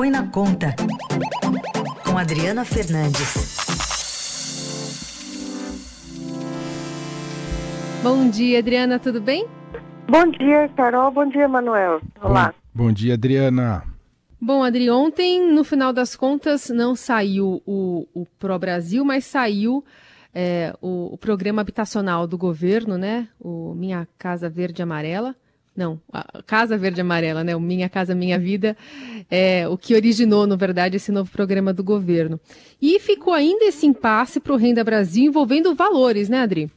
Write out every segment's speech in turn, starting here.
Põe na Conta, com Adriana Fernandes. Bom dia, Adriana, tudo bem? Bom dia, Carol. Bom dia, Manuel. Olá. Bom, bom dia, Adriana. Bom, Adri, ontem, no final das contas, não saiu o, o Pro Brasil, mas saiu é, o, o, programa habitacional do governo, né? O Minha Casa Verde Amarela. Não, Casa Verde Amarela, né? O Minha Casa Minha Vida, é o que originou, na verdade, esse novo programa do governo. E ficou ainda esse impasse para o Renda Brasil envolvendo valores, né, Adri?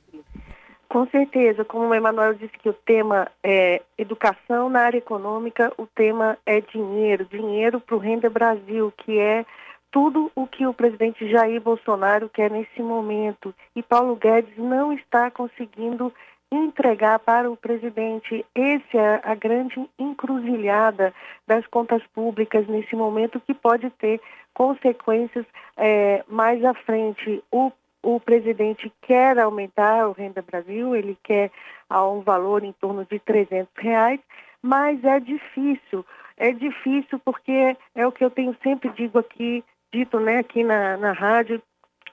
Com certeza, como o Emanuel disse que o tema é educação na área econômica, o tema é dinheiro, dinheiro para o Renda Brasil, que é tudo o que o presidente Jair Bolsonaro quer nesse momento. E Paulo Guedes não está conseguindo entregar para o presidente. Essa é a grande encruzilhada das contas públicas nesse momento que pode ter consequências é, mais à frente. O, o presidente quer aumentar o Renda Brasil, ele quer a um valor em torno de 300 reais, mas é difícil. É difícil porque é o que eu tenho sempre digo aqui dito né, aqui na, na rádio,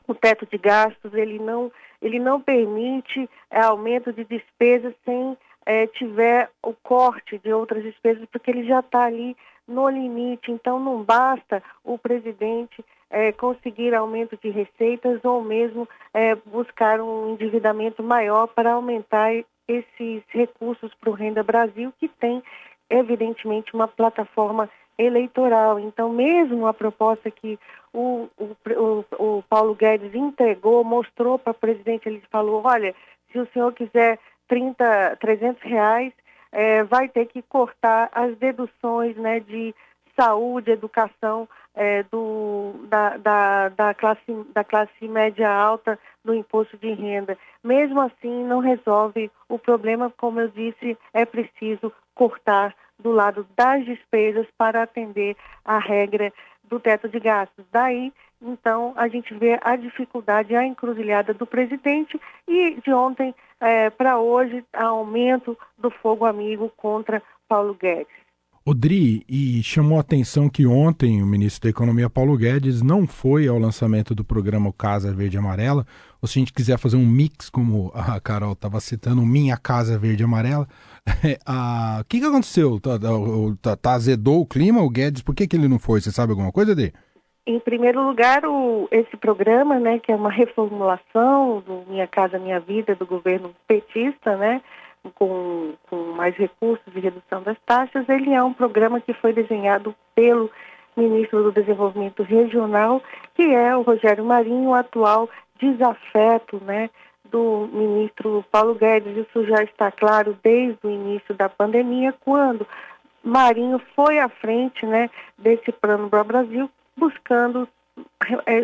o teto de gastos, ele não, ele não permite é, aumento de despesas sem é, tiver o corte de outras despesas, porque ele já está ali no limite. Então, não basta o presidente é, conseguir aumento de receitas ou mesmo é, buscar um endividamento maior para aumentar esses recursos para o Renda Brasil, que tem, evidentemente, uma plataforma eleitoral. Então, mesmo a proposta que o, o, o, Paulo Guedes entregou, mostrou para o presidente, ele falou, olha, se o senhor quiser 30, 300 reais, é, vai ter que cortar as deduções né, de saúde, educação é, do, da, da, da, classe, da classe média alta do imposto de renda. Mesmo assim, não resolve o problema, como eu disse, é preciso cortar do lado das despesas para atender a regra do teto de gastos. Daí, então, a gente vê a dificuldade, a encruzilhada do presidente e de ontem é, para hoje, aumento do fogo amigo contra Paulo Guedes. Odri, e chamou a atenção que ontem o ministro da Economia Paulo Guedes não foi ao lançamento do programa Casa Verde Amarela, ou se a gente quiser fazer um mix, como a Carol estava citando, Minha Casa Verde Amarela, o que, que aconteceu? Tá, tá, tá, tá, azedou o clima, o Guedes, por que, que ele não foi? Você sabe alguma coisa, Odri? Em primeiro lugar, o, esse programa, né, que é uma reformulação do Minha Casa Minha Vida, do governo petista, né, com, com mais recursos e redução das taxas, ele é um programa que foi desenhado pelo ministro do Desenvolvimento Regional, que é o Rogério Marinho, o atual desafeto né, do ministro Paulo Guedes. Isso já está claro desde o início da pandemia, quando Marinho foi à frente né, desse plano para o Brasil, buscando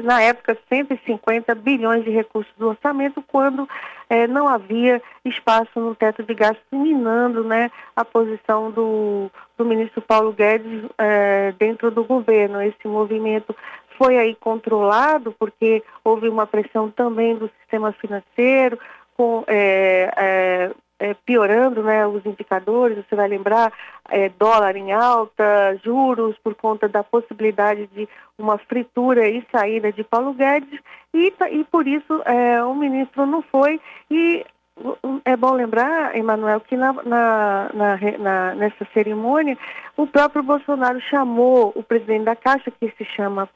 na época, 150 bilhões de recursos do orçamento, quando é, não havia espaço no teto de gastos, minando né, a posição do, do ministro Paulo Guedes é, dentro do governo. Esse movimento foi aí controlado, porque houve uma pressão também do sistema financeiro, com, é, é, é, piorando né, os indicadores, você vai lembrar, é, dólar em alta, juros por conta da possibilidade de uma fritura e saída de Paulo Guedes, e, e por isso é, o ministro não foi. E é bom lembrar, Emanuel, que na, na, na, nessa cerimônia o próprio Bolsonaro chamou o presidente da Caixa, que se chama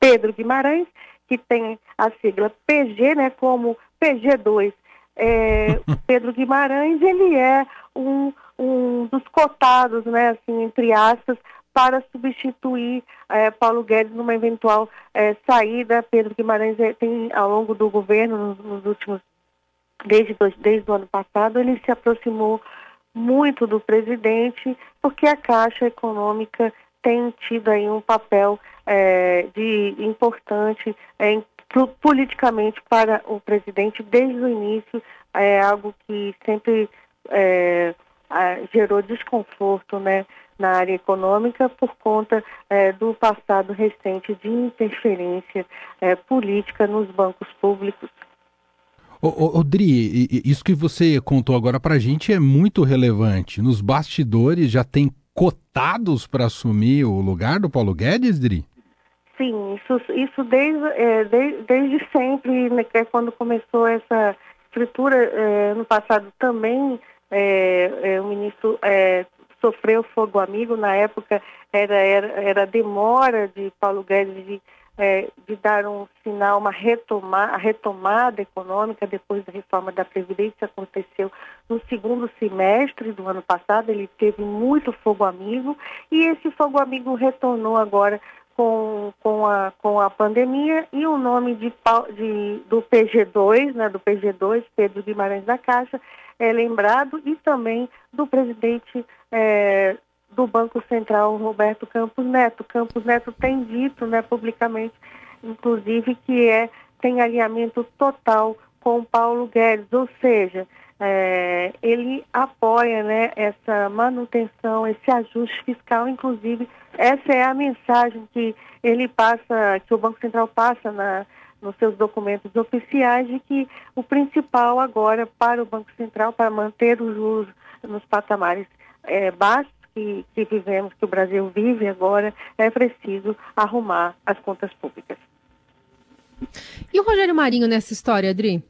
Pedro Guimarães, que tem a sigla PG, né, como PG2 é, Pedro Guimarães, ele é um, um dos cotados, né, assim, entre aspas, para substituir é, Paulo Guedes numa eventual é, saída. Pedro Guimarães é, tem, ao longo do governo, nos, nos últimos, desde, desde o ano passado, ele se aproximou muito do presidente, porque a Caixa Econômica tem tido aí um papel é, de importante em politicamente para o presidente desde o início é algo que sempre é, gerou desconforto né, na área econômica por conta é, do passado recente de interferência é, política nos bancos públicos. Odri, isso que você contou agora para a gente é muito relevante. Nos bastidores já tem cotados para assumir o lugar do Paulo Guedes, Dri? Isso, isso desde, é, desde, desde sempre, né, é quando começou essa escritura, é, no passado também é, é o ministro é, sofreu fogo amigo, na época era, era, era demora de Paulo Guedes de, de dar um sinal, uma retoma, retomada econômica depois da reforma da Previdência, aconteceu no segundo semestre do ano passado, ele teve muito fogo amigo, e esse fogo amigo retornou agora com, com, a, com a pandemia e o nome de, de, do PG2, né, do PG2, Pedro Guimarães da Caixa, é lembrado e também do presidente é, do Banco Central, Roberto Campos Neto. Campos Neto tem dito né, publicamente, inclusive, que é, tem alinhamento total com Paulo Guedes, ou seja, é, ele apoia né, essa manutenção, esse ajuste fiscal, inclusive, essa é a mensagem que ele passa, que o Banco Central passa na, nos seus documentos oficiais, de que o principal agora para o Banco Central, para manter os juros nos patamares é, baixos que, que vivemos, que o Brasil vive agora, é preciso arrumar as contas públicas. E o Rogério Marinho nessa história, Adri?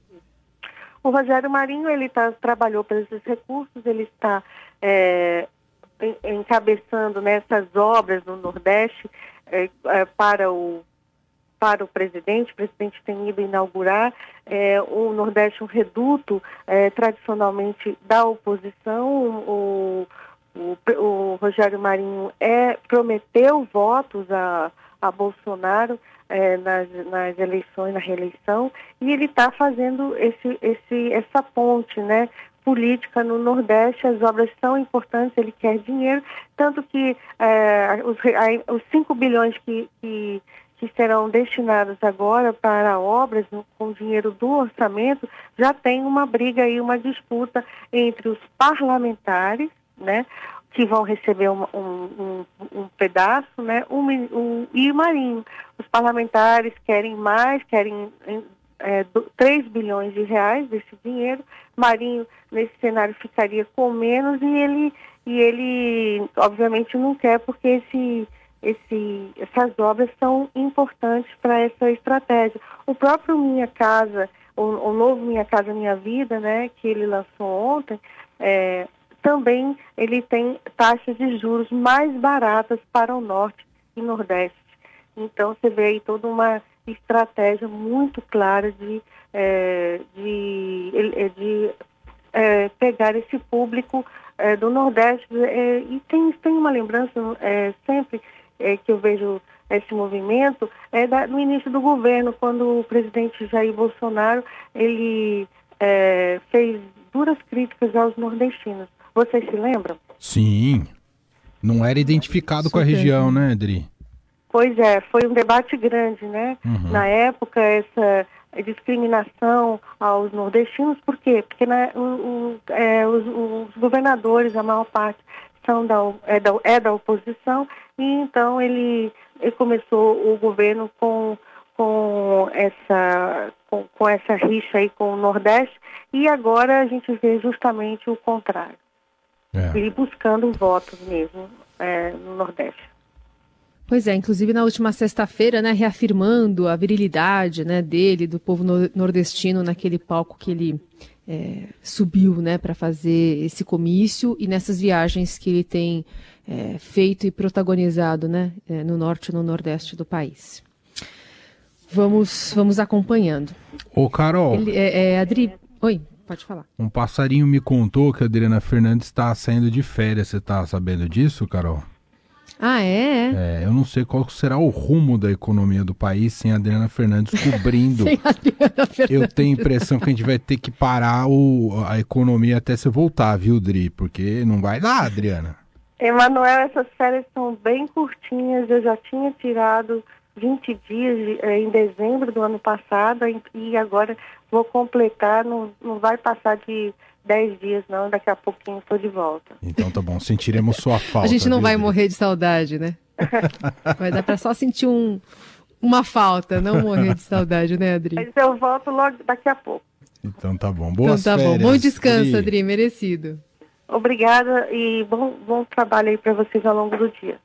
O Rogério Marinho, ele tá, trabalhou para esses recursos, ele está é, encabeçando nessas obras no Nordeste é, é, para o para o presidente, o presidente tem ido inaugurar é, o Nordeste um reduto é, tradicionalmente da oposição, o, o, o, Rogério Marinho é, prometeu votos a, a Bolsonaro é, nas, nas eleições, na reeleição, e ele está fazendo esse, esse, essa ponte, né? política no Nordeste, as obras são importantes, ele quer dinheiro, tanto que é, os, os 5 bilhões que, que, que, serão destinados agora para obras com dinheiro do orçamento, já tem uma briga aí, uma disputa entre os parlamentares, né, que vão receber um, um, um pedaço, né, um, um, e o Marinho. Os parlamentares querem mais, querem é, 3 bilhões de reais desse dinheiro. Marinho, nesse cenário, ficaria com menos e ele, e ele obviamente, não quer, porque esse, esse, essas obras são importantes para essa estratégia. O próprio Minha Casa, o, o, novo Minha Casa Minha Vida, né, que ele lançou ontem, é, também ele tem taxas de juros mais baratas para o norte e nordeste. Então você vê aí toda uma estratégia muito clara de, é, de, é, de é, pegar esse público é, do Nordeste. É, e tem, tem uma lembrança é, sempre que eu vejo esse movimento, é da, no início do governo, quando o presidente Jair Bolsonaro ele fez duras críticas aos nordestinos. Vocês se lembram? Sim. Não era identificado com a região, né, Adri? Pois é, foi um debate grande, né? Uhum. Na época, essa discriminação aos nordestinos, por quê? Porque né, o, o, é, os, os, governadores, a maior parte, são da, é, da, é da oposição, e então ele, ele começou o governo com, com, essa, com, com essa rixa aí com o Nordeste, e agora a gente vê justamente o contrário. É. Ele buscando votos mesmo é, no Nordeste. Pois é, inclusive na última sexta-feira, né, reafirmando a virilidade né, dele, do povo nordestino, naquele palco que ele é, subiu né, para fazer esse comício e nessas viagens que ele tem é, feito e protagonizado né, é, no norte e no nordeste do país. Vamos, vamos acompanhando. Ô, Carol. Ele, é, é, Adri, oi, pode falar. Um passarinho me contou que a Adriana Fernandes está saindo de férias. Você está sabendo disso, Carol? Ah, é? é? Eu não sei qual será o rumo da economia do país sem a Adriana Fernandes cobrindo. sem a Adriana Fernandes. Eu tenho a impressão que a gente vai ter que parar o, a economia até você voltar, viu, Dri? Porque não vai lá, Adriana. Emanuel, essas férias são bem curtinhas. Eu já tinha tirado 20 dias eh, em dezembro do ano passado e agora vou completar, não, não vai passar de 10 dias, não, daqui a pouquinho estou de volta. Então tá bom, sentiremos sua falta. A gente não viu, vai morrer de saudade, né? vai dar para só sentir um, uma falta, não morrer de saudade, né, Adri? Mas eu volto logo daqui a pouco. Então tá bom. Boas então tá férias, bom. Bom descanso, Adri, Adri merecido. Obrigada e bom, bom trabalho aí para vocês ao longo do dia.